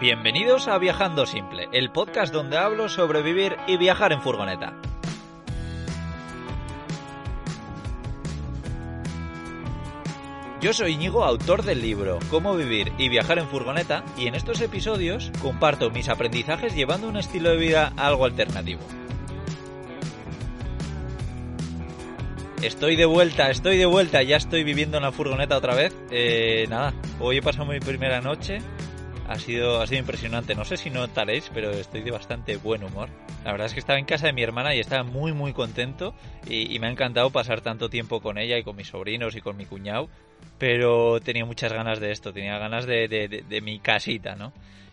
Bienvenidos a Viajando Simple, el podcast donde hablo sobre vivir y viajar en furgoneta. Yo soy Íñigo, autor del libro Cómo vivir y viajar en furgoneta, y en estos episodios comparto mis aprendizajes llevando un estilo de vida algo alternativo. Estoy de vuelta, estoy de vuelta, ya estoy viviendo en la furgoneta otra vez. Eh, nada, hoy he pasado mi primera noche ha sido, ha sido impresionante. No sé si notaréis, pero estoy de bastante buen humor. La verdad es que estaba en casa de mi hermana y estaba muy, muy contento. Y, me ha encantado pasar tanto tiempo con ella y con mis sobrinos y con mi cuñado. Pero tenía muchas ganas de esto, tenía ganas de, de mi casita, ¿no?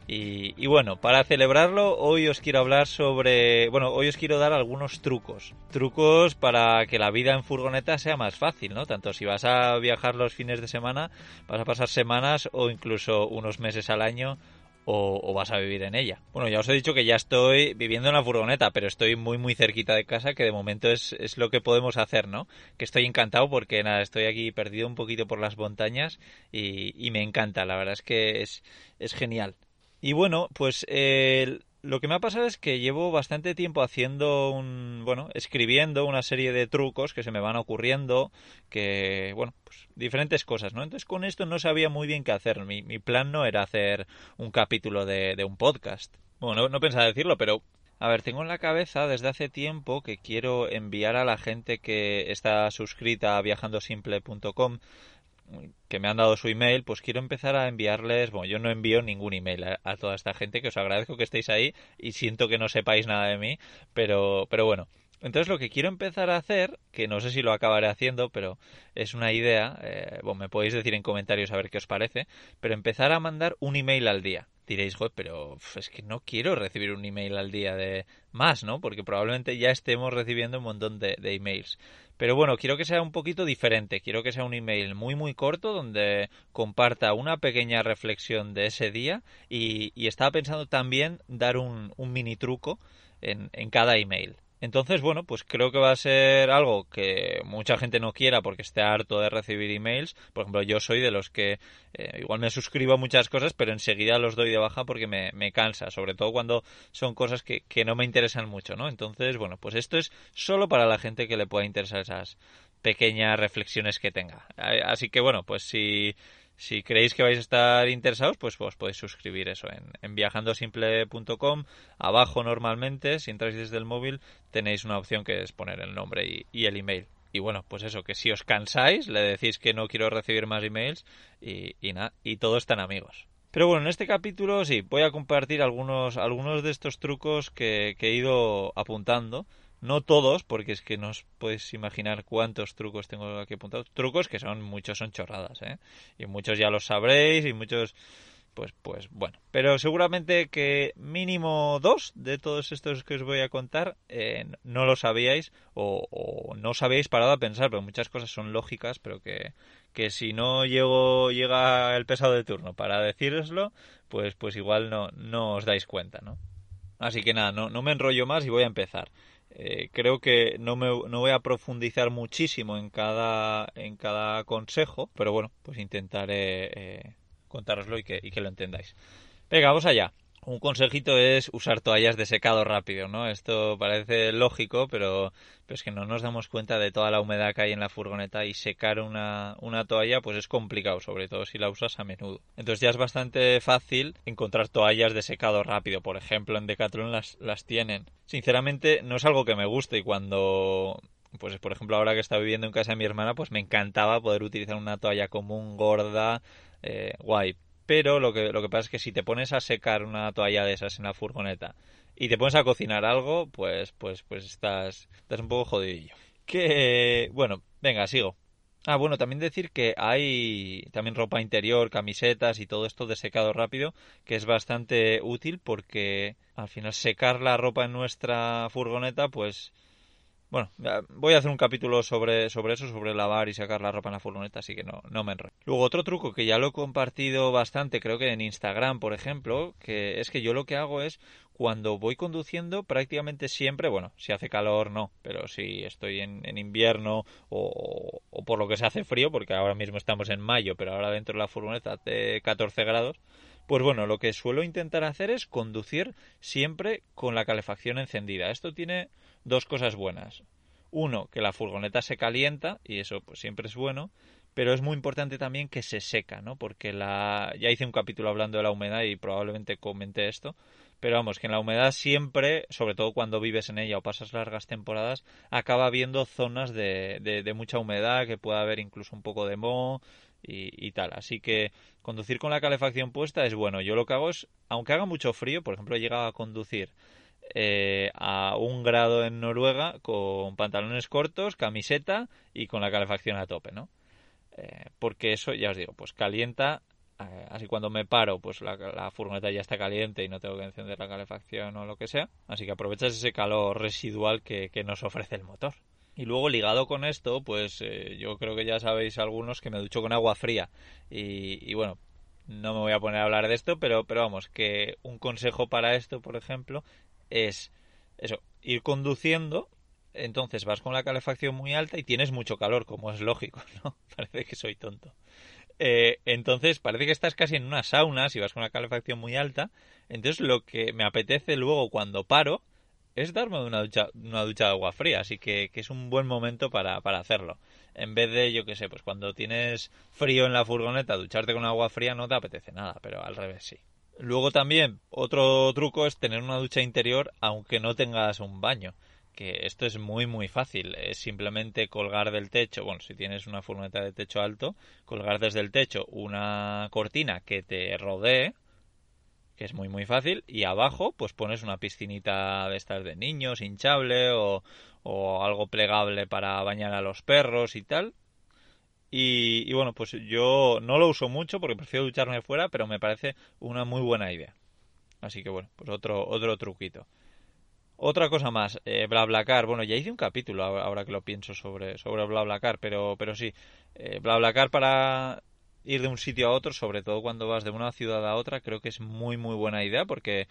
Y, bueno, para celebrarlo, hoy os quiero hablar sobre. Bueno, hoy os quiero dar algunos trucos. Trucos para que la vida en furgoneta sea más fácil, ¿no? Tanto si vas a viajar los fines de semana, vas a pasar semanas o incluso unos meses al año. O, vas a vivir en ella. Bueno, ya os he dicho que ya estoy viviendo en la furgoneta, pero estoy muy muy cerquita de casa, que de momento es, lo que podemos hacer, ¿no? Que estoy encantado porque nada, estoy aquí perdido un poquito por las montañas y, me encanta, la verdad es que es genial. Y bueno, pues lo que me ha pasado es que llevo bastante tiempo haciendo un, bueno, escribiendo una serie de trucos que se me van ocurriendo, que, bueno, pues diferentes cosas, ¿no? Entonces con esto no sabía muy bien qué hacer. Mi, mi plan no era hacer un capítulo de, de un podcast. Bueno, no, no pensaba decirlo, pero a ver, tengo en la cabeza desde hace tiempo que quiero enviar a la gente que está suscrita a viajandosimple.com que me han dado su email, pues quiero empezar a enviarles, bueno, yo no envío ningún email a, toda esta gente, que os agradezco que estéis ahí y siento que no sepáis nada de mí, pero, pero bueno. Entonces lo que quiero empezar a hacer, que no sé si lo acabaré haciendo, pero es una idea, eh, bueno, me podéis decir en comentarios a ver qué os parece, pero empezar a mandar un email al día diréis, joder, pero es que no quiero recibir un email al día de más, ¿no? Porque probablemente ya estemos recibiendo un montón de, emails. Pero bueno, quiero que sea un poquito diferente. Quiero que sea un email muy, muy corto donde comparta una pequeña reflexión de ese día y, estaba pensando también dar un, un mini truco en, en cada email. Entonces, bueno, pues creo que va a ser algo que mucha gente no quiera porque esté harto de recibir emails. Por ejemplo, yo soy de los que eh, igual me suscribo a muchas cosas, pero enseguida los doy de baja porque me, me cansa, sobre todo cuando son cosas que, que no me interesan mucho, ¿no? Entonces, bueno, pues esto es solo para la gente que le pueda interesar esas pequeñas reflexiones que tenga. Así que, bueno, pues si si creéis que vais a estar interesados, pues os podéis suscribir eso en, viajandosimple.com. Abajo normalmente, si entráis desde el móvil, tenéis una opción que es poner el nombre y, el email. Y bueno, pues eso, que si os cansáis, le decís que no quiero recibir más emails y, y nada, y todos están amigos. Pero bueno, en este capítulo sí, voy a compartir algunos, algunos de estos trucos que he ido apuntando no todos, porque es que no os podéis imaginar cuántos trucos tengo aquí apuntados. Trucos que son, muchos son chorradas, ¿eh? Y muchos ya los sabréis y muchos, pues, pues bueno. Pero seguramente que mínimo dos de todos estos que os voy a contar eh, no lo sabíais o, no os habíais parado a pensar, pero muchas cosas son lógicas, pero que, que si no llego, llega el pesado de turno para decíroslo, pues, pues igual no, no os dais cuenta, ¿no? Así que nada, no, no me enrollo más y voy a empezar. Eh, creo que no, me, no voy a profundizar muchísimo en cada, en cada consejo, pero bueno, pues intentaré eh, contároslo y que, y que lo entendáis. Venga, vamos allá. Un consejito es usar toallas de secado rápido, ¿no? Esto parece lógico, pero, es que no nos damos cuenta de toda la humedad que hay en la furgoneta y secar una, una toalla pues es complicado, sobre todo si la usas a menudo. Entonces ya es bastante fácil encontrar toallas de secado rápido, por ejemplo en Decathlon las, las tienen. Sinceramente no es algo que me guste y cuando pues por ejemplo ahora que está viviendo en casa de mi hermana pues me encantaba poder utilizar una toalla común gorda eh, guay pero lo que, lo que pasa es que si te pones a secar una toalla de esas en la furgoneta y te pones a cocinar algo, pues, pues, pues estás, estás un poco jodidillo. Que, bueno, venga, sigo. Ah, bueno, también decir que hay también ropa interior, camisetas y todo esto de secado rápido, que es bastante útil porque al final secar la ropa en nuestra furgoneta, pues bueno, voy a hacer un capítulo sobre, sobre eso, sobre lavar y sacar la ropa en la furgoneta, así que no, no me enrollo. Luego, otro truco que ya lo he compartido bastante, creo que en Instagram, por ejemplo, que es que yo lo que hago es cuando voy conduciendo prácticamente siempre, bueno, si hace calor no, pero si estoy en, en invierno o, o, por lo que se hace frío, porque ahora mismo estamos en mayo, pero ahora dentro de la furgoneta hace 14 grados, Pues bueno, lo que suelo intentar hacer es conducir siempre con la calefacción encendida. Esto tiene dos cosas buenas. Uno, que la furgoneta se calienta y eso pues siempre es bueno, pero es muy importante también que se seca, ¿no? Porque la ya hice un capítulo hablando de la humedad y probablemente comenté esto, pero vamos, que en la humedad siempre, sobre todo cuando vives en ella o pasas largas temporadas, acaba habiendo zonas de, de, mucha humedad, que puede haber incluso un poco de moho y, tal. Así que conducir con la calefacción puesta es bueno. Yo lo que hago es, aunque haga mucho frío, por ejemplo, he llegado a conducir eh, a un grado en Noruega con pantalones cortos, camiseta y con la calefacción a tope, ¿no? Eh, porque eso, ya os digo, pues calienta así cuando me paro, pues la, furgoneta ya está caliente y no tengo que encender la calefacción o lo que sea. Así que aprovechas ese calor residual que, nos ofrece el motor. Y luego ligado con esto, pues eh, yo creo que ya sabéis algunos que me ducho con agua fría. Y, bueno, no me voy a poner a hablar de esto, pero, pero vamos, que un consejo para esto, por ejemplo, es eso, ir conduciendo entonces vas con la calefacción muy alta y tienes mucho calor, como es lógico, ¿no? Parece que soy tonto. Eh, entonces parece que estás casi en una sauna si vas con la calefacción muy alta. Entonces lo que me apetece luego cuando paro es darme una ducha, una ducha de agua fría. Así que, que es un buen momento para, para, hacerlo. En vez de, yo que sé, pues cuando tienes frío en la furgoneta, ducharte con agua fría no te apetece nada, pero al revés sí. Luego también, otro truco es tener una ducha interior aunque no tengas un baño que esto es muy muy fácil, es simplemente colgar del techo, bueno, si tienes una furgoneta de techo alto, colgar desde el techo una cortina que te rodee, que es muy muy fácil, y abajo pues pones una piscinita de estas de niños, hinchable o, o algo plegable para bañar a los perros y tal. Y, y bueno, pues yo no lo uso mucho porque prefiero ducharme fuera, pero me parece una muy buena idea. Así que bueno, pues otro, otro truquito. Otra cosa más, eh, BlaBlaCar. Bueno, ya hice un capítulo ahora que lo pienso sobre, sobre BlaBlaCar, pero, pero sí, eh, BlaBlaCar para ir de un sitio a otro, sobre todo cuando vas de una ciudad a otra, creo que es muy muy buena idea porque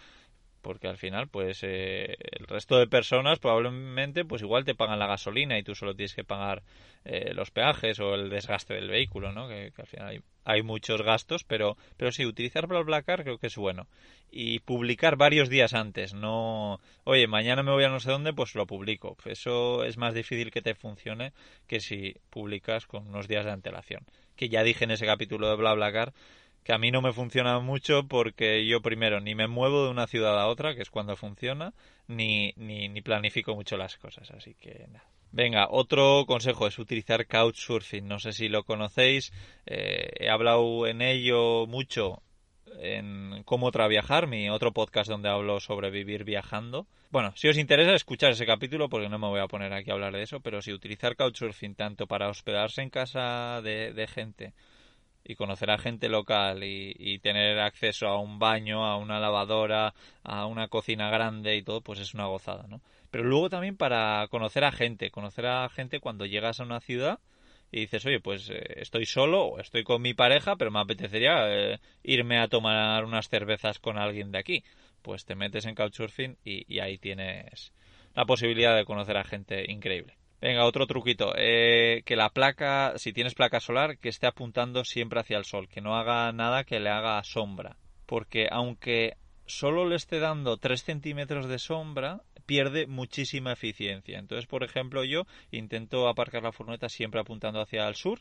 porque al final pues eh, el resto de personas probablemente pues igual te pagan la gasolina y tú solo tienes que pagar eh, los peajes o el desgaste del vehículo no que, al final hay, muchos gastos pero pero sí utilizar BlaBlaCar creo que es bueno. Y publicar varios días antes no oye mañana me voy a no sé dónde pues lo publico. Eso es más difícil que te funcione que si publicas con unos días de antelación. Que ya dije en ese capítulo de BlaBlaCar que a mí no me funciona mucho porque yo primero ni me muevo de una ciudad a otra, que es cuando funciona, ni, ni, ni planifico mucho las cosas, así que nada. Venga, otro consejo es utilizar Couchsurfing. No sé si lo conocéis. Eh, he hablado en ello mucho en Cómo Traviajar, mi otro podcast donde hablo sobre vivir viajando. Bueno, si os interesa escuchar ese capítulo, porque no me voy a poner aquí a hablar de eso, pero si utilizar Couchsurfing tanto para hospedarse en casa de gente y conocer a gente local y, tener acceso a un baño, a una lavadora, a una cocina grande y todo, pues es una gozada, ¿no? Pero luego también para conocer a gente, conocer a gente cuando llegas a una ciudad y dices, oye, pues eh, estoy solo o estoy con mi pareja, pero me apetecería eh, irme a tomar unas cervezas con alguien de aquí. Pues te metes en Couchsurfing y, y ahí tienes la posibilidad de conocer a gente increíble. Venga, otro truquito. Eh, que la placa, si tienes placa solar, que esté apuntando siempre hacia el sol, que no haga nada que le haga sombra. Porque aunque solo le esté dando 3 centímetros de sombra, pierde muchísima eficiencia. Entonces, por ejemplo, yo intento aparcar la furgoneta siempre apuntando hacia el sur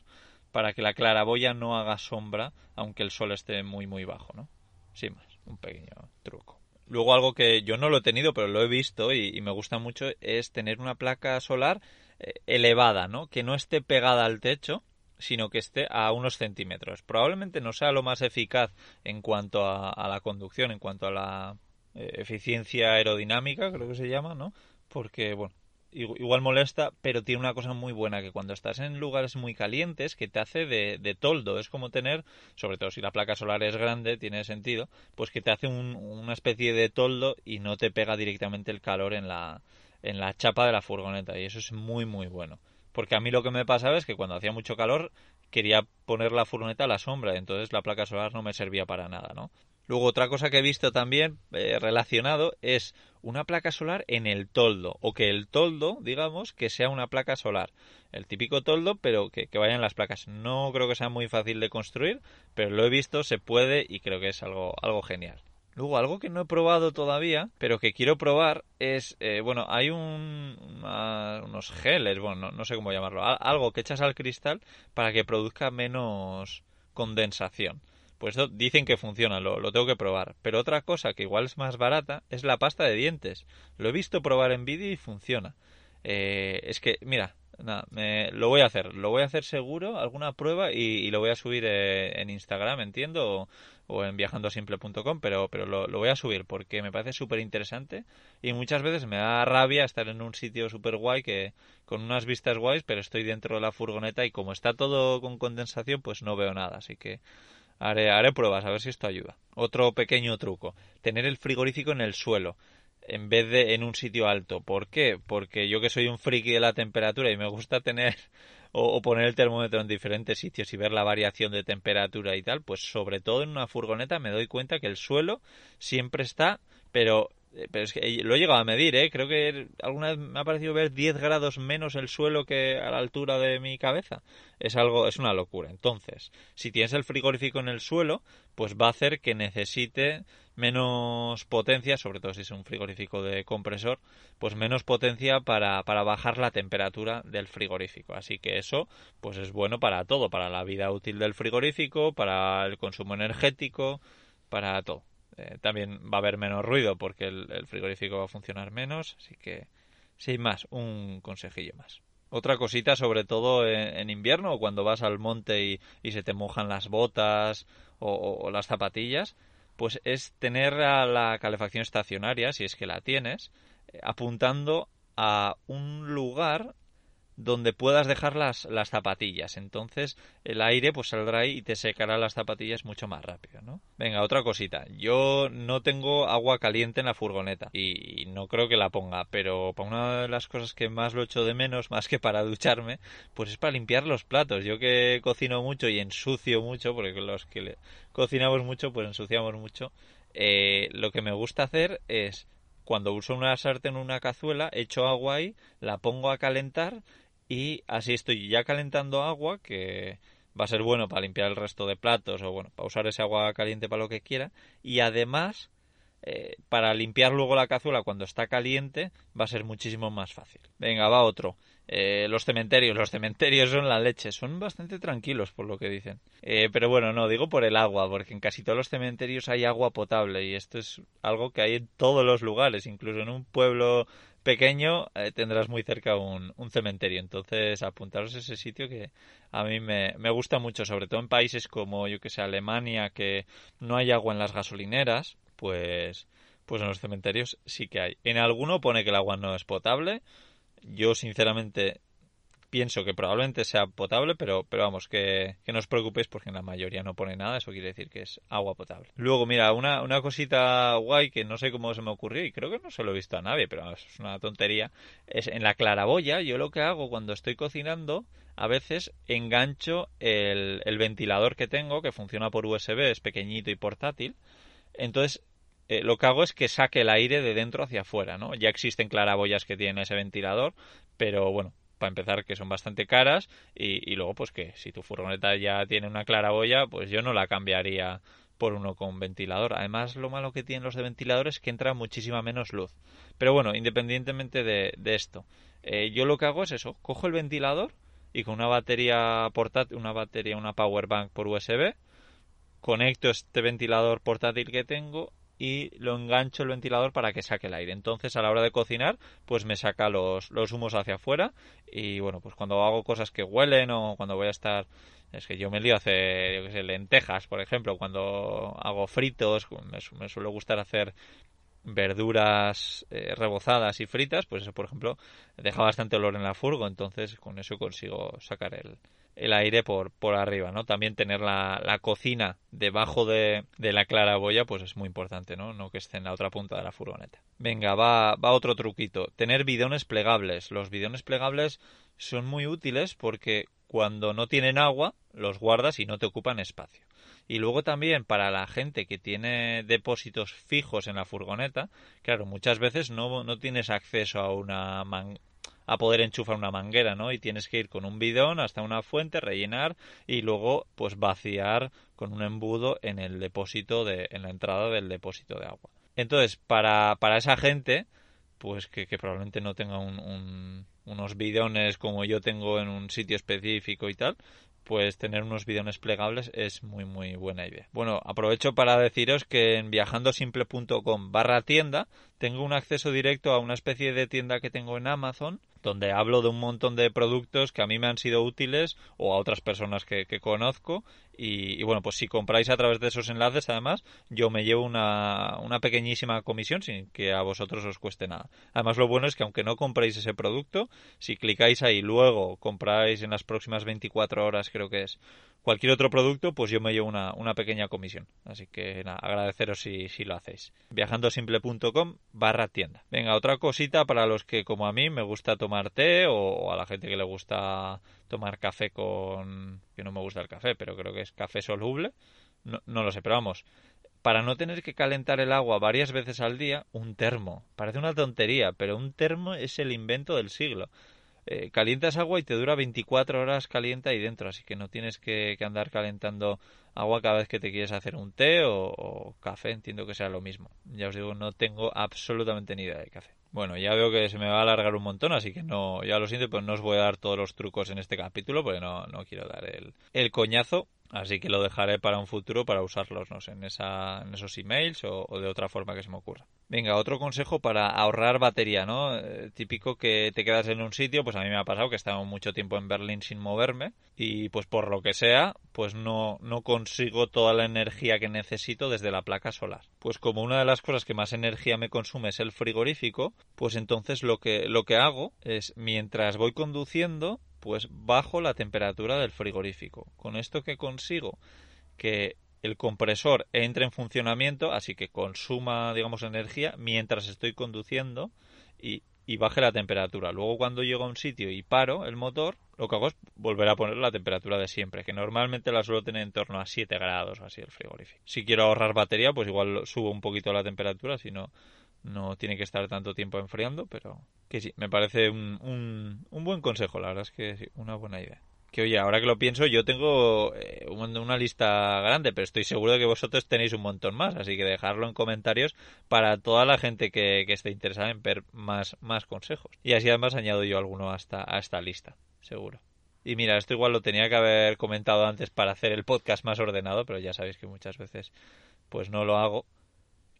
para que la claraboya no haga sombra, aunque el sol esté muy, muy bajo, ¿no? Sin más, un pequeño truco. Luego algo que yo no lo he tenido, pero lo he visto y me gusta mucho, es tener una placa solar elevada, ¿no? Que no esté pegada al techo, sino que esté a unos centímetros. Probablemente no sea lo más eficaz en cuanto a, la conducción, en cuanto a la eh, eficiencia aerodinámica, creo que se llama, ¿no? Porque, bueno, igual molesta, pero tiene una cosa muy buena, que cuando estás en lugares muy calientes, que te hace de, de toldo, es como tener, sobre todo si la placa solar es grande, tiene sentido, pues que te hace una especie de toldo y no te pega directamente el calor en la, en la chapa de la furgoneta y eso es muy muy bueno. Porque a mí lo que me pasaba es que cuando hacía mucho calor quería poner la furgoneta a la sombra, entonces la placa solar no me servía para nada, ¿no? Luego otra cosa que he visto también eh, relacionado es una placa solar en el toldo o que el toldo, digamos, que sea una placa solar. El típico toldo, pero que, que vayan las placas. No creo que sea muy fácil de construir, pero lo he visto, se puede y creo que es algo, algo genial. Luego, algo que no he probado todavía, pero que quiero probar es, eh, bueno, hay un, unos geles, bueno, no, sé cómo llamarlo, algo que echas al cristal para que produzca menos condensación. Pues eso dicen que funciona, lo, lo, tengo que probar. Pero otra cosa que igual es más barata es la pasta de dientes. Lo he visto probar en vídeo y funciona. Eh, es que, mira, nada, me, lo voy a hacer, lo voy a hacer seguro, alguna prueba y, lo voy a subir eh, en Instagram, entiendo, en viajandosimple.com, pero, pero lo, lo, voy a subir porque me parece súper interesante y muchas veces me da rabia estar en un sitio súper guay que con unas vistas guays, pero estoy dentro de la furgoneta y como está todo con condensación, pues no veo nada, así que haré, haré pruebas a ver si esto ayuda. Otro pequeño truco, tener el frigorífico en el suelo en vez de en un sitio alto. ¿Por qué? Porque yo que soy un friki de la temperatura y me gusta tener o, poner el termómetro en diferentes sitios y ver la variación de temperatura y tal, pues sobre todo en una furgoneta me doy cuenta que el suelo siempre está, pero pero es que lo he llegado a medir, ¿eh? Creo que alguna vez me ha parecido ver 10 grados menos el suelo que a la altura de mi cabeza. Es algo, es una locura. Entonces, si tienes el frigorífico en el suelo, pues va a hacer que necesite menos potencia, sobre todo si es un frigorífico de compresor, pues menos potencia para, para bajar la temperatura del frigorífico. Así que eso, pues es bueno para todo, para la vida útil del frigorífico, para el consumo energético, para todo. Eh, también va a haber menos ruido porque el, frigorífico va a funcionar menos, así que sin más, un consejillo más. Otra cosita, sobre todo en, invierno o cuando vas al monte y, se te mojan las botas o, las zapatillas, pues es tener la calefacción estacionaria, si es que la tienes, eh, apuntando a un lugar donde puedas dejar las, las zapatillas. Entonces el aire pues saldrá ahí y te secará las zapatillas mucho más rápido, ¿no? Venga, otra cosita. Yo no tengo agua caliente en la furgoneta y, no creo que la ponga, pero para una de las cosas que más lo echo de menos, más que para ducharme, pues es para limpiar los platos. Yo que cocino mucho y ensucio mucho, porque los que cocinamos mucho, pues ensuciamos mucho. Eh, lo que me gusta hacer es cuando uso una sartén o una cazuela, echo agua ahí, la pongo a calentar y así estoy ya calentando agua que va a ser bueno para limpiar el resto de platos o bueno, para usar ese agua caliente para lo que quiera y además eh, para limpiar luego la cazuela cuando está caliente va a ser muchísimo más fácil. Venga, va otro. Eh, los cementerios, los cementerios son la leche, son bastante tranquilos por lo que dicen. Eh, pero bueno, no, digo por el agua, porque en casi todos los cementerios hay agua potable y esto es algo que hay en todos los lugares, incluso en un pueblo pequeño eh, tendrás muy cerca un, cementerio. Entonces, apuntaros a ese sitio que a mí me, me, gusta mucho, sobre todo en países como, yo que sé, Alemania, que no hay agua en las gasolineras, pues, pues en los cementerios sí que hay. En alguno pone que el agua no es potable. Yo, sinceramente, pienso que probablemente sea potable, pero, pero vamos, que, no os preocupéis porque en la mayoría no pone nada, eso quiere decir que es agua potable. Luego, mira, una, una cosita guay que no sé cómo se me ocurrió y creo que no se lo he visto a nadie, pero es una tontería, es en la claraboya, yo lo que hago cuando estoy cocinando, a veces engancho el, el ventilador que tengo, que funciona por USB, es pequeñito y portátil, entonces eh, lo que hago es que saque el aire de dentro hacia afuera, ¿no? Ya existen claraboyas que tienen ese ventilador, pero bueno, para empezar que son bastante caras y, luego pues que si tu furgoneta ya tiene una claraboya pues yo no la cambiaría por uno con ventilador. Además, lo malo que tienen los de ventiladores es que entra muchísima menos luz. Pero bueno, independientemente de, esto, eh, yo lo que hago es eso, cojo el ventilador y con una batería portátil, una batería, una power bank por USB, conecto este ventilador portátil que tengo y lo engancho el ventilador para que saque el aire. Entonces a la hora de cocinar pues me saca los, los humos hacia afuera y bueno pues cuando hago cosas que huelen o cuando voy a estar es que yo me lío a hacer yo sé, lentejas por ejemplo cuando hago fritos me, me suele gustar hacer verduras eh, rebozadas y fritas pues eso por ejemplo deja bastante olor en la furgo entonces con eso consigo sacar el, el aire por, por arriba, ¿no? También tener la, la cocina debajo de, de, la claraboya, pues es muy importante, ¿no? No que esté en la otra punta de la furgoneta. Venga, va, va otro truquito. Tener bidones plegables. Los bidones plegables son muy útiles porque cuando no tienen agua, los guardas y no te ocupan espacio. Y luego también para la gente que tiene depósitos fijos en la furgoneta, claro, muchas veces no, no tienes acceso a una a poder enchufar una manguera, ¿no? Y tienes que ir con un bidón hasta una fuente, rellenar y luego pues vaciar con un embudo en el depósito de en la entrada del depósito de agua. Entonces, para, para esa gente, pues que, probablemente no tenga unos bidones como yo tengo en un sitio específico y tal, pues tener unos bidones plegables es muy muy buena idea. Bueno, aprovecho para deciros que en viajandosimple.com barra tienda tengo un acceso directo a una especie de tienda que tengo en Amazon donde hablo de un montón de productos que a mí me han sido útiles o a otras personas que, conozco y, bueno, pues si compráis a través de esos enlaces, además, yo me llevo una, una, pequeñísima comisión sin que a vosotros os cueste nada. Además, lo bueno es que aunque no compréis ese producto, si clicáis ahí luego compráis en las próximas 24 horas, creo que es, cualquier otro producto, pues yo me llevo una, una pequeña comisión. Así que nada, agradeceros si, si lo hacéis. Viajandosimple.com barra tienda. Venga, otra cosita para los que como a mí me gusta tomar té o, a la gente que le gusta tomar café con... que no me gusta el café, pero creo que es café soluble. No, no lo sé, pero vamos. Para no tener que calentar el agua varias veces al día, un termo. Parece una tontería, pero un termo es el invento del siglo. Eh, calientas agua y te dura 24 horas caliente ahí dentro, así que no tienes que, andar calentando agua cada vez que te quieres hacer un té o, café, entiendo que sea lo mismo. Ya os digo, no tengo absolutamente ni idea de café. Bueno, ya veo que se me va a alargar un montón, así que no, ya lo siento, pues no os voy a dar todos los trucos en este capítulo, porque no, no quiero dar el, el coñazo. Así que lo dejaré para un futuro para usarlos no sé, en, esa, en esos emails o, de otra forma que se me ocurra. Venga, otro consejo para ahorrar batería, ¿no? Eh, típico que te quedas en un sitio, pues a mí me ha pasado que he estado mucho tiempo en Berlín sin moverme y pues por lo que sea, pues no, no consigo toda la energía que necesito desde la placa solar. Pues como una de las cosas que más energía me consume es el frigorífico, pues entonces lo que, lo que hago es mientras voy conduciendo, pues bajo la temperatura del frigorífico. Con esto que consigo que el compresor entre en funcionamiento, así que consuma, digamos, energía mientras estoy conduciendo y, baje la temperatura. Luego cuando llego a un sitio y paro el motor, lo que hago es volver a poner la temperatura de siempre, que normalmente la suelo tener en torno a 7 grados, así el frigorífico. Si quiero ahorrar batería, pues igual subo un poquito la temperatura, si no, no tiene que estar tanto tiempo enfriando, pero que sí, me parece un, un, buen consejo, la verdad es que sí, una buena idea. Que oye, ahora que lo pienso, yo tengo eh, una lista grande, pero estoy seguro de que vosotros tenéis un montón más, así que dejadlo en comentarios para toda la gente que, que esté interesada en ver más, más consejos. Y así además añado yo alguno hasta, a esta lista, seguro. Y mira, esto igual lo tenía que haber comentado antes para hacer el podcast más ordenado, pero ya sabéis que muchas veces pues no lo hago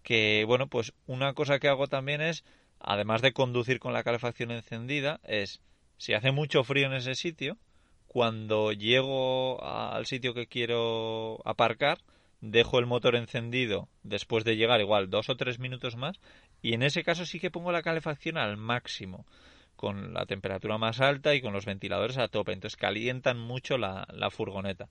que bueno, pues una cosa que hago también es, además de conducir con la calefacción encendida, es, si hace mucho frío en ese sitio, cuando llego al sitio que quiero aparcar, dejo el motor encendido después de llegar igual dos o tres minutos más y en ese caso sí que pongo la calefacción al máximo con la temperatura más alta y con los ventiladores a tope entonces calientan mucho la, la furgoneta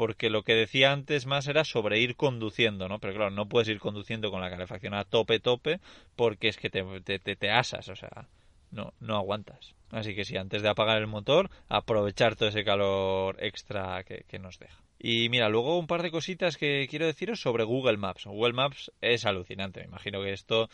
porque lo que decía antes más era sobre ir conduciendo, ¿no? Pero claro, no puedes ir conduciendo con la calefacción a tope, tope, porque es que te, te, te, asas, o sea, no, no aguantas. Así que sí, antes de apagar el motor, aprovechar todo ese calor extra que, nos deja. Y mira, luego un par de cositas que quiero deciros sobre Google Maps. Google Maps es alucinante, me imagino que esto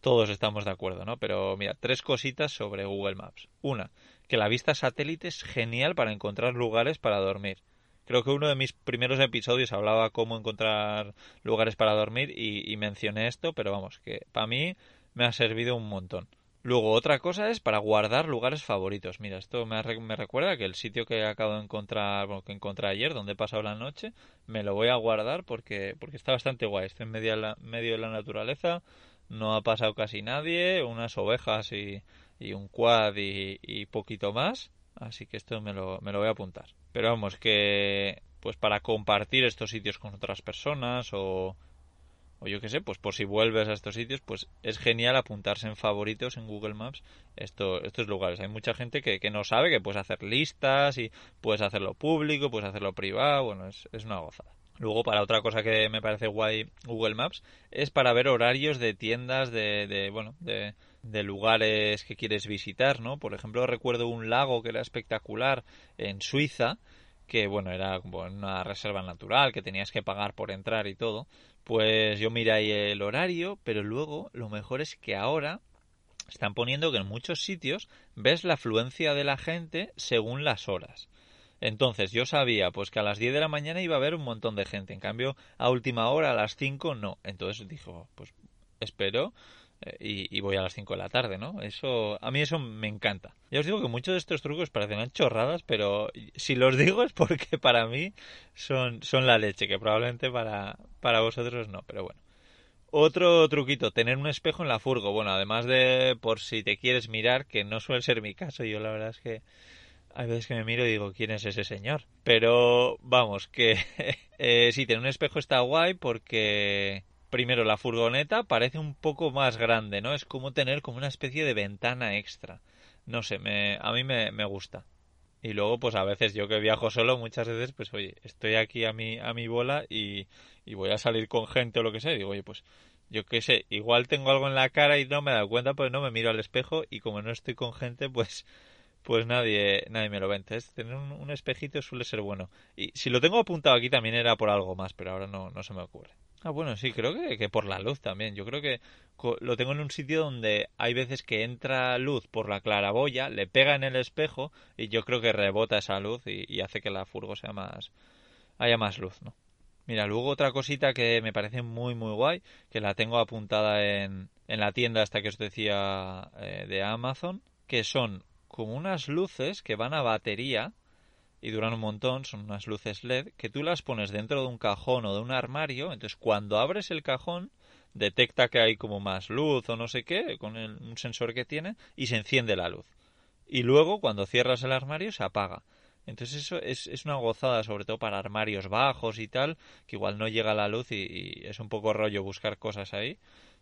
todos estamos de acuerdo, ¿no? Pero mira, tres cositas sobre Google Maps. Una, que la vista satélite es genial para encontrar lugares para dormir. Creo que uno de mis primeros episodios hablaba cómo encontrar lugares para dormir y, mencioné esto, pero vamos, que para mí me ha servido un montón. Luego, otra cosa es para guardar lugares favoritos. Mira, esto me, me, recuerda que el sitio que acabo de encontrar, bueno, que encontré ayer, donde he pasado la noche, me lo voy a guardar porque, porque está bastante guay. Está en medio de, la, medio de la naturaleza, no ha pasado casi nadie, unas ovejas y, y un quad y, y, poquito más. Así que esto me lo, me lo voy a apuntar. Pero vamos, que pues para compartir estos sitios con otras personas o, o yo qué sé, pues por si vuelves a estos sitios, pues es genial apuntarse en favoritos en Google Maps esto, estos lugares. Hay mucha gente que, que no sabe que puedes hacer listas y puedes hacerlo público, puedes hacerlo privado, bueno, es, es una gozada. Luego, para otra cosa que me parece guay Google Maps, es para ver horarios de tiendas de, de bueno, de, de lugares que quieres visitar, ¿no? Por ejemplo, recuerdo un lago que era espectacular en Suiza, que bueno, era como una reserva natural, que tenías que pagar por entrar y todo, pues yo miré ahí el horario, pero luego lo mejor es que ahora están poniendo que en muchos sitios ves la afluencia de la gente según las horas. Entonces yo sabía pues que a las 10 de la mañana iba a haber un montón de gente, en cambio a última hora, a las 5 no. Entonces dijo, pues espero y, voy a las 5 de la tarde, ¿no? Eso, a mí eso me encanta. Ya os digo que muchos de estos trucos parecen chorradas, pero si los digo es porque para mí son, son la leche, que probablemente para, para vosotros no, pero bueno. Otro truquito, tener un espejo en la furgo. Bueno, además de por si te quieres mirar, que no suele ser mi caso, yo la verdad es que hay veces que me miro y digo, ¿quién es ese señor? Pero vamos, que eh, sí, tener un espejo está guay porque primero la furgoneta parece un poco más grande, ¿no? Es como tener como una especie de ventana extra. No sé, me, a mí me, me gusta. Y luego, pues a veces yo que viajo solo, muchas veces, pues oye, estoy aquí a mi, a mi bola y, voy a salir con gente o lo que sea. Y digo, oye, pues yo qué sé, igual tengo algo en la cara y no me he dado cuenta, pues no me miro al espejo y como no estoy con gente, pues pues nadie, nadie me lo ve. Entonces, tener un, espejito suele ser bueno. Y si lo tengo apuntado aquí también era por algo más, pero ahora no, no se me ocurre. Ah, bueno, sí, creo que, que, por la luz también. Yo creo que lo tengo en un sitio donde hay veces que entra luz por la claraboya, le pega en el espejo y yo creo que rebota esa luz y, hace que la furgo sea más... haya más luz, ¿no? Mira, luego otra cosita que me parece muy muy guay, que la tengo apuntada en, en la tienda hasta que os decía eh, de Amazon, que son como unas luces que van a batería y duran un montón, son unas luces LED, que tú las pones dentro de un cajón o de un armario, entonces cuando abres el cajón detecta que hay como más luz o no sé qué, con un sensor que tiene, y se enciende la luz. Y luego cuando cierras el armario se apaga. Entonces eso es, es una gozada, sobre todo para armarios bajos y tal, que igual no llega la luz y es un poco rollo buscar cosas ahí.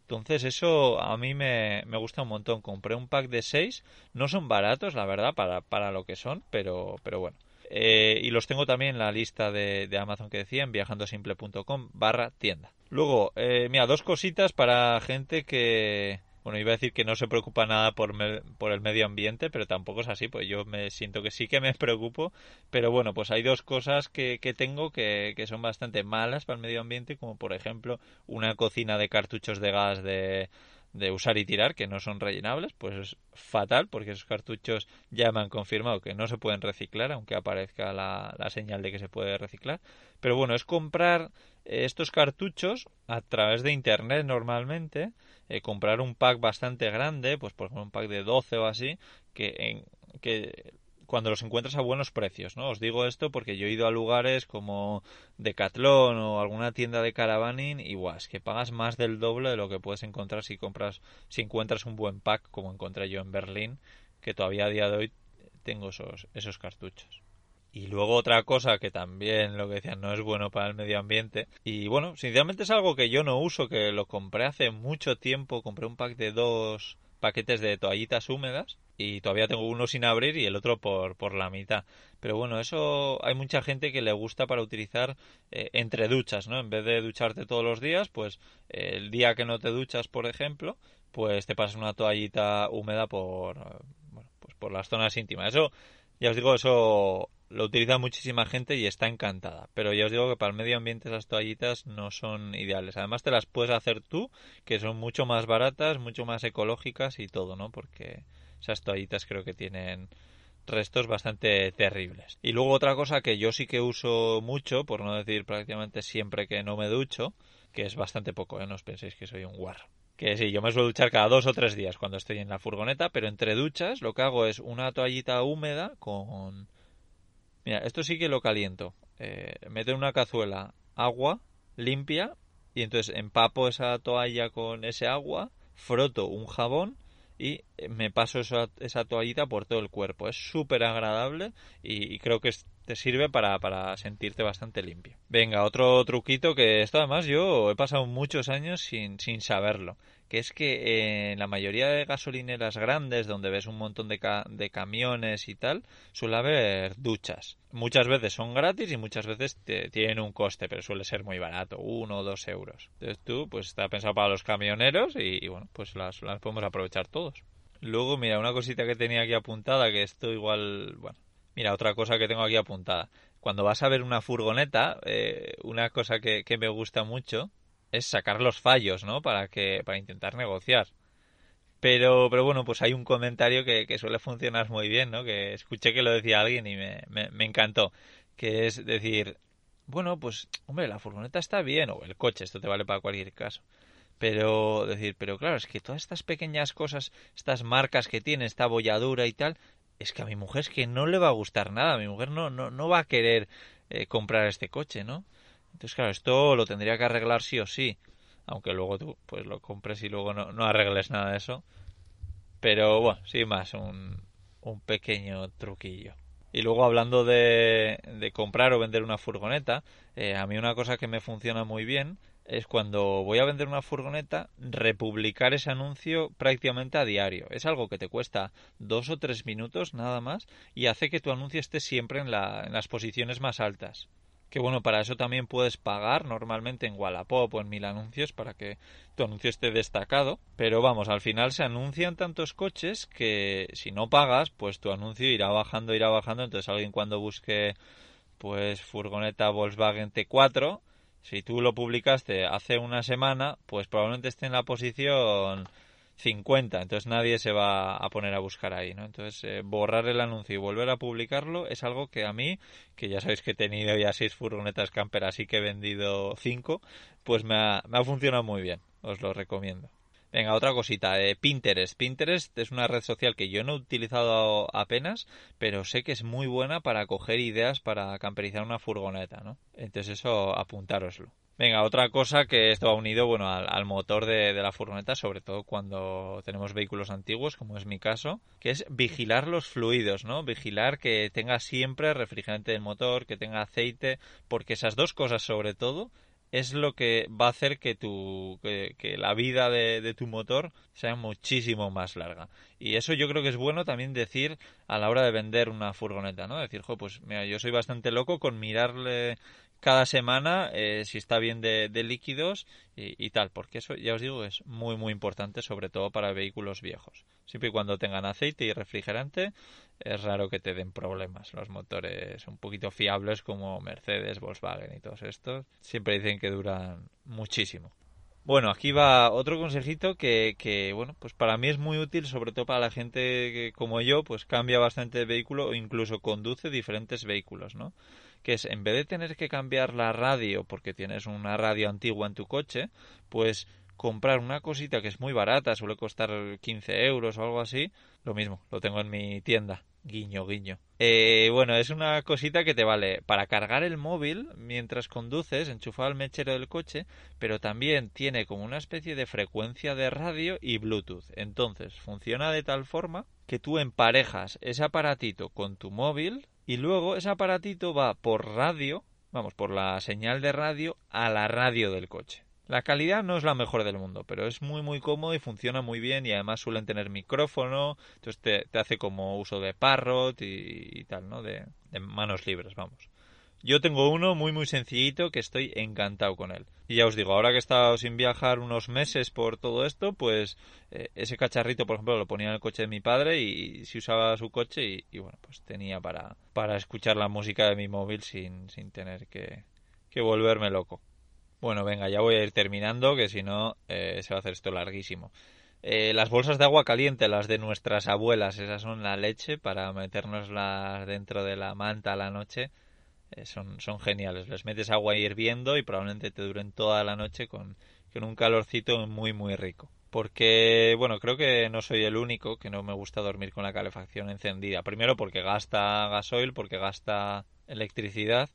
Entonces eso a mí me, me, gusta un montón. Compré un pack de 6. No son baratos, la verdad, para, para lo que son, pero, pero bueno. Eh, y los tengo también en la lista de, Amazon que decía en viajandosimple.com barra tienda. Luego, eh, mira, dos cositas para gente que, bueno, iba a decir que no se preocupa nada por, por el medio ambiente, pero tampoco es así, pues yo me siento que sí que me preocupo, pero bueno, pues hay dos cosas que, que tengo que, que son bastante malas para el medio ambiente, como por ejemplo una cocina de cartuchos de gas de, de usar y tirar, que no son rellenables, pues es fatal, porque esos cartuchos ya me han confirmado que no se pueden reciclar, aunque aparezca la, la señal de que se puede reciclar. Pero bueno, es comprar estos cartuchos a través de internet normalmente eh, comprar un pack bastante grande, pues por ejemplo un pack de 12 o así, que, en, que cuando los encuentras a buenos precios, ¿no? Os digo esto porque yo he ido a lugares como Decathlon o alguna tienda de caravaning y guau, es que pagas más del doble de lo que puedes encontrar si compras, si encuentras un buen pack como encontré yo en Berlín, que todavía a día de hoy tengo esos, esos cartuchos. Y luego otra cosa que también, lo que decían, no es bueno para el medio ambiente. Y bueno, sinceramente es algo que yo no uso, que lo compré hace mucho tiempo. Compré un pack de dos paquetes de toallitas húmedas y todavía tengo uno sin abrir y el otro por, por la mitad. Pero bueno, eso hay mucha gente que le gusta para utilizar eh, entre duchas, ¿no? En vez de ducharte todos los días, pues el día que no te duchas, por ejemplo, pues te pasas una toallita húmeda por, bueno, pues por las zonas íntimas. Eso, ya os digo, eso lo utiliza muchísima gente y está encantada. Pero ya os digo que para el medio ambiente esas toallitas no son ideales. Además te las puedes hacer tú, que son mucho más baratas, mucho más ecológicas y todo, ¿no? Porque esas toallitas creo que tienen restos bastante terribles. Y luego otra cosa que yo sí que uso mucho, por no decir prácticamente siempre que no me ducho, que es bastante poco, ¿eh? no os penséis que soy un guarro. Que sí, yo me suelo duchar cada dos o tres días cuando estoy en la furgoneta, pero entre duchas lo que hago es una toallita húmeda con Mira, esto sí que lo caliento. Eh, meto en una cazuela agua limpia y entonces empapo esa toalla con ese agua, froto un jabón y me paso esa, esa toallita por todo el cuerpo. Es súper agradable y, creo que te sirve para, para, sentirte bastante limpio. Venga, otro truquito que esto además yo he pasado muchos años sin, sin saberlo que es que en la mayoría de gasolineras grandes, donde ves un montón de, de camiones y tal, suele haber duchas. Muchas veces son gratis y muchas veces te tienen un coste, pero suele ser muy barato, uno o dos euros. Entonces tú, pues está pensado para los camioneros y, bueno, pues las, las podemos aprovechar todos. Luego, mira, una cosita que tenía aquí apuntada, que esto igual, bueno, Mira, otra cosa que tengo aquí apuntada. cuando vas a ver una furgoneta, eh, una cosa que, que, me gusta mucho es sacar los fallos, ¿no? Para que para intentar negociar. Pero, pero bueno, pues hay un comentario que, que suele funcionar muy bien, ¿no? Que escuché que lo decía alguien y me, me, me encantó. Que es decir, bueno, pues, hombre, la furgoneta está bien, o el coche, esto te vale para cualquier caso. Pero, decir, pero claro, es que todas estas pequeñas cosas, estas marcas que tiene, esta bolladura y tal, es que a mi mujer es que no le va a gustar nada, mi mujer no, no, no va a querer eh, comprar este coche, ¿no? Entonces, claro, esto lo tendría que arreglar sí o sí, aunque luego tú pues lo compres y luego no, no arregles nada de eso. Pero bueno, sí más un, un pequeño truquillo. Y luego hablando de, de comprar o vender una furgoneta, eh, a mí una cosa que me funciona muy bien es cuando voy a vender una furgoneta, republicar ese anuncio prácticamente a diario. Es algo que te cuesta dos o tres minutos nada más y hace que tu anuncio esté siempre en, la, en las posiciones más altas. Que bueno, para eso también puedes pagar normalmente en Wallapop o en Mil Anuncios para que tu anuncio esté destacado. Pero vamos, al final se anuncian tantos coches que si no pagas, pues tu anuncio irá bajando, irá bajando. Entonces alguien cuando busque pues furgoneta Volkswagen T4 si tú lo publicaste hace una semana, pues probablemente esté en la posición 50, entonces nadie se va a poner a buscar ahí, ¿no? Entonces, eh, borrar el anuncio y volver a publicarlo es algo que a mí, que ya sabéis que he tenido ya seis furgonetas camper, así que he vendido cinco, pues me ha, me ha funcionado muy bien, os lo recomiendo. Venga, otra cosita, eh, Pinterest. Pinterest es una red social que yo no he utilizado apenas, pero sé que es muy buena para coger ideas para camperizar una furgoneta, ¿no? Entonces eso, apuntároslo. Venga, otra cosa que esto va unido, bueno, al, motor de, de, la furgoneta, sobre todo cuando tenemos vehículos antiguos, como es mi caso, que es vigilar los fluidos, ¿no? Vigilar que tenga siempre refrigerante del motor, que tenga aceite, porque esas dos cosas sobre todo es lo que va a hacer que tu que, la vida de, tu motor sea muchísimo más larga y eso yo creo que es bueno también decir a la hora de vender una furgoneta no decir jo, pues mira yo soy bastante loco con mirarle cada semana eh, si está bien de, líquidos y, tal, porque eso ya os digo es muy muy importante, sobre todo para vehículos viejos. Siempre y cuando tengan aceite y refrigerante, es raro que te den problemas. Los motores un poquito fiables como Mercedes, Volkswagen y todos estos, siempre dicen que duran muchísimo. Bueno, aquí va otro consejito que, que, bueno, pues para mí es muy útil, sobre todo para la gente que, como yo, pues cambia bastante de vehículo o incluso conduce diferentes vehículos, ¿no? Que es en vez de tener que cambiar la radio porque tienes una radio antigua en tu coche, pues comprar una cosita que es muy barata, suele costar 15 euros o algo así, lo mismo, lo tengo en mi tienda, guiño, guiño. Eh, bueno, es una cosita que te vale para cargar el móvil mientras conduces, enchufado al mechero del coche, pero también tiene como una especie de frecuencia de radio y Bluetooth. Entonces, funciona de tal forma que tú emparejas ese aparatito con tu móvil y luego ese aparatito va por radio, vamos, por la señal de radio a la radio del coche. La calidad no es la mejor del mundo, pero es muy muy cómodo y funciona muy bien y además suelen tener micrófono, entonces te, hace como uso de parrot y, tal, ¿no? de manos libres, vamos. Yo tengo uno muy muy sencillito que estoy encantado con él. Y ya os digo, ahora que he estado sin viajar unos meses por todo esto, pues eh, ese cacharrito, por ejemplo, lo ponía en el coche de mi padre y, si usaba su coche y, bueno, pues tenía para, para escuchar la música de mi móvil sin, sin tener que, que volverme loco. Bueno, venga, ya voy a ir terminando, que si no eh, se va a hacer esto larguísimo. Eh, las bolsas de agua caliente, las de nuestras abuelas, esas son la leche para metérnoslas dentro de la manta a la noche eh, son, son geniales. Les metes agua hirviendo y probablemente te duren toda la noche con, con un calorcito muy, muy rico. Porque, bueno, creo que no soy el único que no me gusta dormir con la calefacción encendida. Primero porque gasta gasoil, porque gasta electricidad.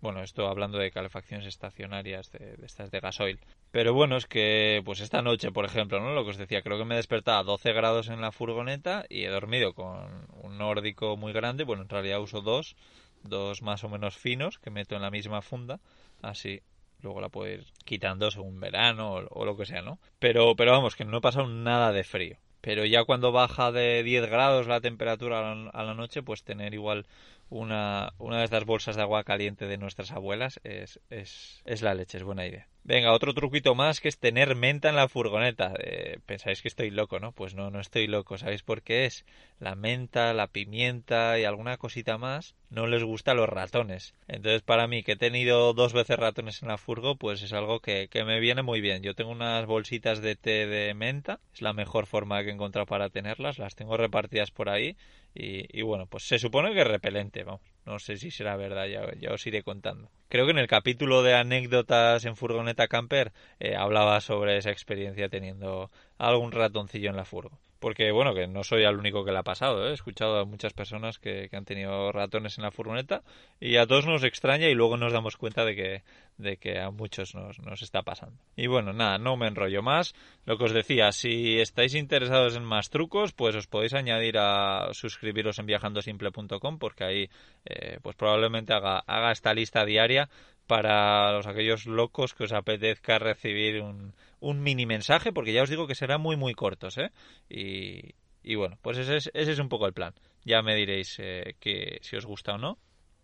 Bueno, esto hablando de calefacciones estacionarias de, de, estas de gasoil. Pero bueno, es que pues esta noche, por ejemplo, ¿no? Lo que os decía, creo que me he despertado a 12 grados en la furgoneta y he dormido con un nórdico muy grande. Bueno, en realidad uso dos dos más o menos finos que meto en la misma funda, así luego la puedo ir quitando según verano o, lo que sea, ¿no? Pero, pero vamos, que no he pasado nada de frío. Pero ya cuando baja de 10 grados la temperatura a la, noche, pues tener igual una, una de estas bolsas de agua caliente de nuestras abuelas es, es, es la leche, es buena idea. Venga, otro truquito más que es tener menta en la furgoneta. Eh, pensáis que estoy loco, ¿no? Pues no, no estoy loco. ¿Sabéis por qué es? La menta, la pimienta y alguna cosita más no les gusta a los ratones. Entonces, para mí, que he tenido dos veces ratones en la furgo, pues es algo que, que me viene muy bien. Yo tengo unas bolsitas de té de menta. Es la mejor forma que he encontrado para tenerlas. Las tengo repartidas por ahí. Y, y bueno, pues se supone que es repelente, vamos. No sé si será verdad, ya, os iré contando. Creo que en el capítulo de anécdotas en furgoneta camper eh, hablaba sobre esa experiencia teniendo algún ratoncillo en la furgo porque bueno, que no soy el único que le ha pasado, ¿eh? he escuchado a muchas personas que, han tenido ratones en la furgoneta y a todos nos extraña y luego nos damos cuenta de que, de que a muchos nos, nos está pasando. Y bueno, nada, no me enrollo más. Lo que os decía, si estáis interesados en más trucos, pues os podéis añadir a suscribiros en viajandosimple.com porque ahí eh, pues probablemente haga, haga esta lista diaria para los aquellos locos que os apetezca recibir un, un mini mensaje, porque ya os digo que será muy muy cortos, ¿eh? Y, y bueno, pues ese es, ese es un poco el plan. Ya me diréis eh, que si os gusta o no.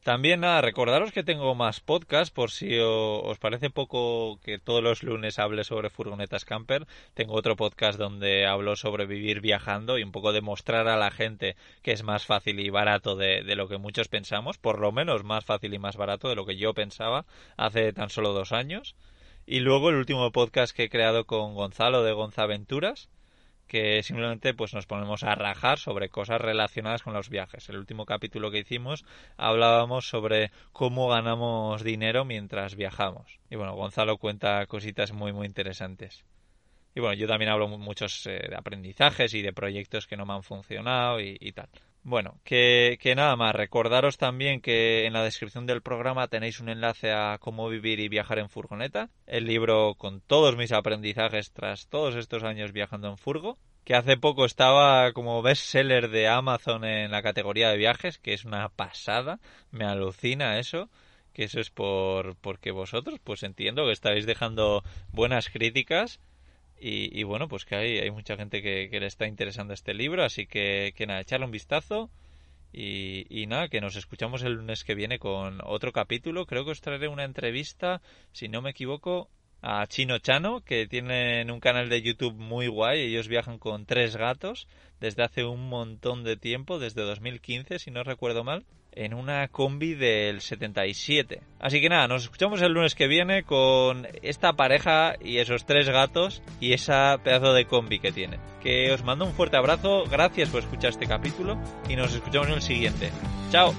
También nada, recordaros que tengo más podcasts por si os parece poco que todos los lunes hable sobre furgonetas camper. Tengo otro podcast donde hablo sobre vivir viajando y un poco demostrar a la gente que es más fácil y barato de, lo que muchos pensamos, por lo menos más fácil y más barato de lo que yo pensaba hace tan solo dos años. Y luego el último podcast que he creado con Gonzalo de Gonzaventuras, que simplemente pues nos ponemos a rajar sobre cosas relacionadas con los viajes. El último capítulo que hicimos hablábamos sobre cómo ganamos dinero mientras viajamos. Y bueno, Gonzalo cuenta cositas muy muy interesantes. Y bueno, yo también hablo muchos eh, de aprendizajes y de proyectos que no me han funcionado y, y tal. Bueno, que, que, nada más, recordaros también que en la descripción del programa tenéis un enlace a cómo vivir y viajar en furgoneta, el libro con todos mis aprendizajes tras todos estos años viajando en furgo, que hace poco estaba como bestseller de Amazon en la categoría de viajes, que es una pasada, me alucina eso, que eso es por porque vosotros pues entiendo que estáis dejando buenas críticas y, bueno, pues que hay, hay mucha gente que, le está interesando este libro, así que, que nada, echarle un vistazo. Y, y, nada, que nos escuchamos el lunes que viene con otro capítulo. Creo que os traeré una entrevista, si no me equivoco, a Chino Chano, que tienen un canal de YouTube muy guay. Ellos viajan con tres gatos desde hace un montón de tiempo, desde 2015, si no recuerdo mal en una combi del 77. Así que nada, nos escuchamos el lunes que viene con esta pareja y esos tres gatos y esa pedazo de combi que tiene. Que os mando un fuerte abrazo, gracias por escuchar este capítulo y nos escuchamos en el siguiente. ¡Chao!